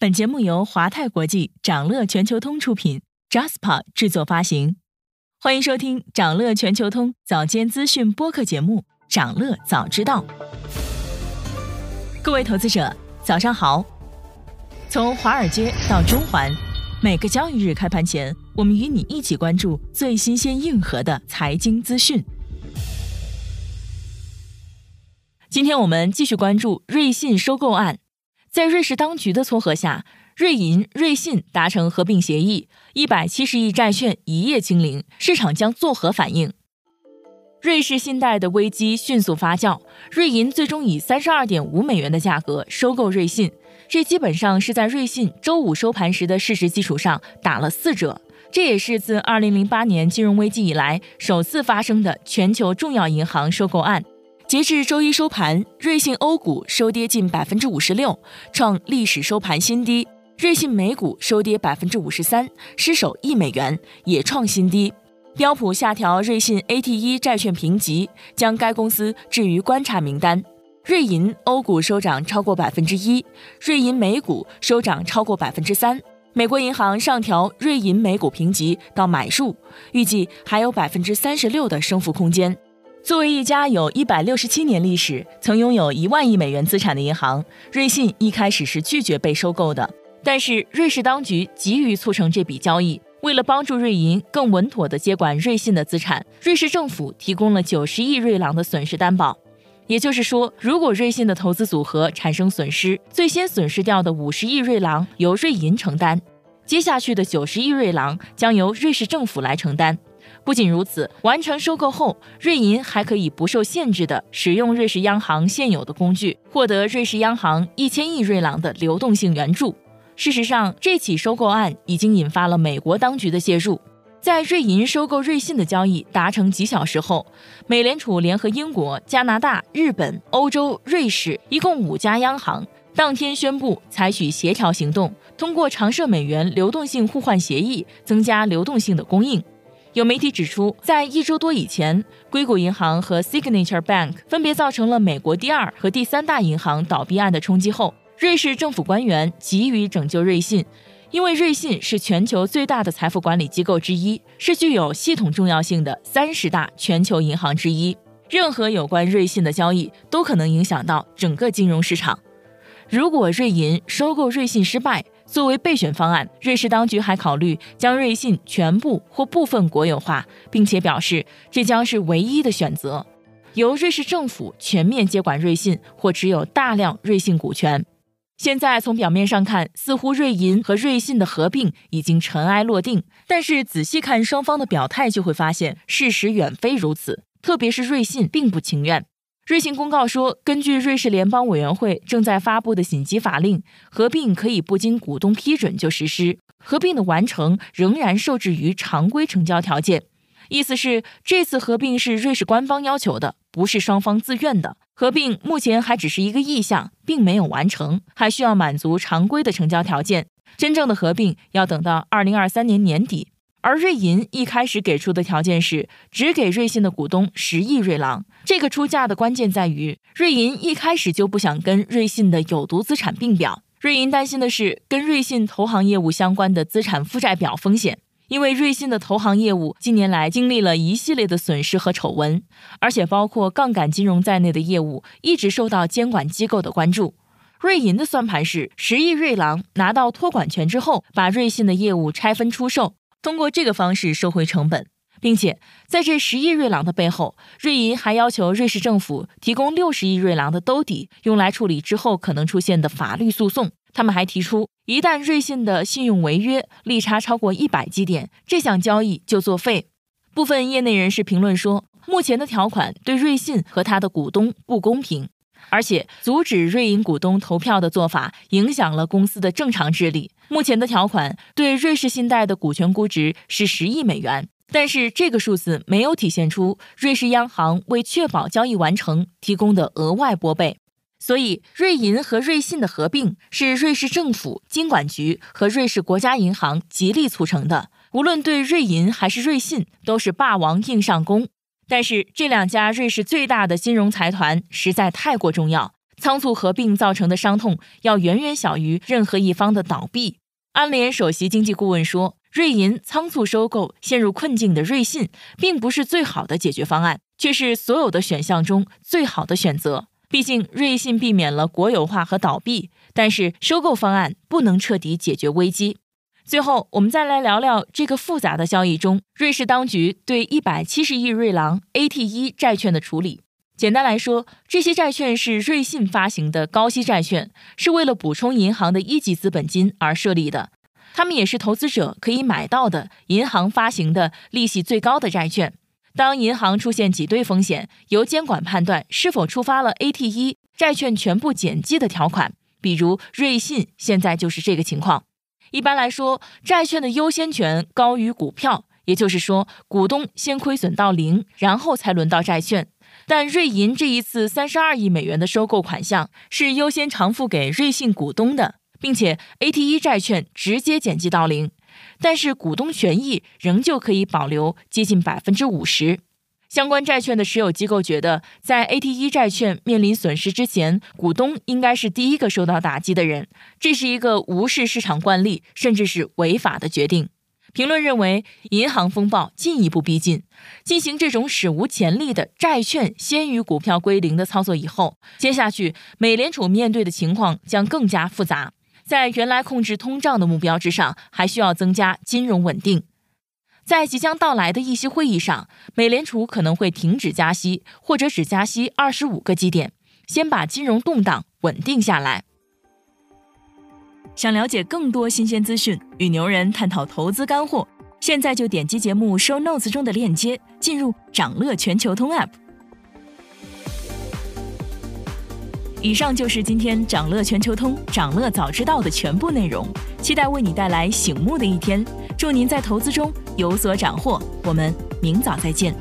本节目由华泰国际、掌乐全球通出品，Jaspa 制作发行。欢迎收听掌乐全球通早间资讯播客节目《掌乐早知道》。各位投资者，早上好！从华尔街到中环，每个交易日开盘前，我们与你一起关注最新鲜、硬核的财经资讯。今天我们继续关注瑞信收购案。在瑞士当局的撮合下，瑞银、瑞信达成合并协议，一百七十亿债券一夜清零，市场将作何反应？瑞士信贷的危机迅速发酵，瑞银最终以三十二点五美元的价格收购瑞信，这基本上是在瑞信周五收盘时的事实基础上打了四折。这也是自二零零八年金融危机以来首次发生的全球重要银行收购案。截至周一收盘，瑞信欧股收跌近百分之五十六，创历史收盘新低；瑞信美股收跌百分之五十三，失守一美元，也创新低。标普下调瑞信 AT1 债券评级，将该公司置于观察名单。瑞银欧股收涨超过百分之一，瑞银美股收涨超过百分之三。美国银行上调瑞银美股评级到买入，预计还有百分之三十六的升幅空间。作为一家有一百六十七年历史、曾拥有一万亿美元资产的银行，瑞信一开始是拒绝被收购的。但是瑞士当局急于促成这笔交易，为了帮助瑞银更稳妥地接管瑞信的资产，瑞士政府提供了九十亿瑞郎的损失担保。也就是说，如果瑞信的投资组合产生损失，最先损失掉的五十亿瑞郎由瑞银承担，接下去的九十亿瑞郎将由瑞士政府来承担。不仅如此，完成收购后，瑞银还可以不受限制地使用瑞士央行现有的工具，获得瑞士央行一千亿瑞郎的流动性援助。事实上，这起收购案已经引发了美国当局的介入。在瑞银收购瑞信的交易达成几小时后，美联储联合英国、加拿大、日本、欧洲、瑞士一共五家央行当天宣布采取协调行动，通过常设美元流动性互换协议增加流动性的供应。有媒体指出，在一周多以前，硅谷银行和 Signature Bank 分别造成了美国第二和第三大银行倒闭案的冲击后，瑞士政府官员急于拯救瑞信，因为瑞信是全球最大的财富管理机构之一，是具有系统重要性的三十大全球银行之一。任何有关瑞信的交易都可能影响到整个金融市场。如果瑞银收购瑞信失败，作为备选方案，瑞士当局还考虑将瑞信全部或部分国有化，并且表示这将是唯一的选择，由瑞士政府全面接管瑞信或持有大量瑞信股权。现在从表面上看，似乎瑞银和瑞信的合并已经尘埃落定，但是仔细看双方的表态，就会发现事实远非如此，特别是瑞信并不情愿。瑞信公告说，根据瑞士联邦委员会正在发布的紧急法令，合并可以不经股东批准就实施。合并的完成仍然受制于常规成交条件，意思是这次合并是瑞士官方要求的，不是双方自愿的。合并目前还只是一个意向，并没有完成，还需要满足常规的成交条件。真正的合并要等到二零二三年年底。而瑞银一开始给出的条件是只给瑞信的股东十亿瑞郎。这个出价的关键在于，瑞银一开始就不想跟瑞信的有毒资产并表。瑞银担心的是跟瑞信投行业务相关的资产负债表风险，因为瑞信的投行业务近年来经历了一系列的损失和丑闻，而且包括杠杆金融在内的业务一直受到监管机构的关注。瑞银的算盘是十亿瑞郎拿到托管权之后，把瑞信的业务拆分出售。通过这个方式收回成本，并且在这十亿瑞郎的背后，瑞银还要求瑞士政府提供六十亿瑞郎的兜底，用来处理之后可能出现的法律诉讼。他们还提出，一旦瑞信的信用违约，利差超过一百基点，这项交易就作废。部分业内人士评论说，目前的条款对瑞信和他的股东不公平。而且，阻止瑞银股东投票的做法影响了公司的正常治理。目前的条款对瑞士信贷的股权估值是十亿美元，但是这个数字没有体现出瑞士央行为确保交易完成提供的额外拨备。所以，瑞银和瑞信的合并是瑞士政府、金管局和瑞士国家银行极力促成的。无论对瑞银还是瑞信，都是霸王硬上弓。但是这两家瑞士最大的金融财团实在太过重要，仓促合并造成的伤痛要远远小于任何一方的倒闭。安联首席经济顾问说：“瑞银仓促收购陷入困境的瑞信，并不是最好的解决方案，却是所有的选项中最好的选择。毕竟，瑞信避免了国有化和倒闭，但是收购方案不能彻底解决危机。”最后，我们再来聊聊这个复杂的交易中，瑞士当局对一百七十亿瑞郎 AT1 债券的处理。简单来说，这些债券是瑞信发行的高息债券，是为了补充银行的一级资本金而设立的。他们也是投资者可以买到的银行发行的利息最高的债券。当银行出现挤兑风险，由监管判断是否触发了 AT1 债券全部减记的条款。比如瑞信现在就是这个情况。一般来说，债券的优先权高于股票，也就是说，股东先亏损到零，然后才轮到债券。但瑞银这一次三十二亿美元的收购款项是优先偿付给瑞信股东的，并且 AT1 债券直接减记到零，但是股东权益仍旧可以保留接近百分之五十。相关债券的持有机构觉得，在 AT1 债券面临损失之前，股东应该是第一个受到打击的人，这是一个无视市场惯例，甚至是违法的决定。评论认为，银行风暴进一步逼近。进行这种史无前例的债券先于股票归零的操作以后，接下去美联储面对的情况将更加复杂。在原来控制通胀的目标之上，还需要增加金融稳定。在即将到来的议息会议上，美联储可能会停止加息，或者只加息二十五个基点，先把金融动荡稳定下来。想了解更多新鲜资讯，与牛人探讨投资干货，现在就点击节目 show notes 中的链接，进入掌乐全球通 app。以上就是今天掌乐全球通掌乐早知道的全部内容，期待为你带来醒目的一天。祝您在投资中有所斩获，我们明早再见。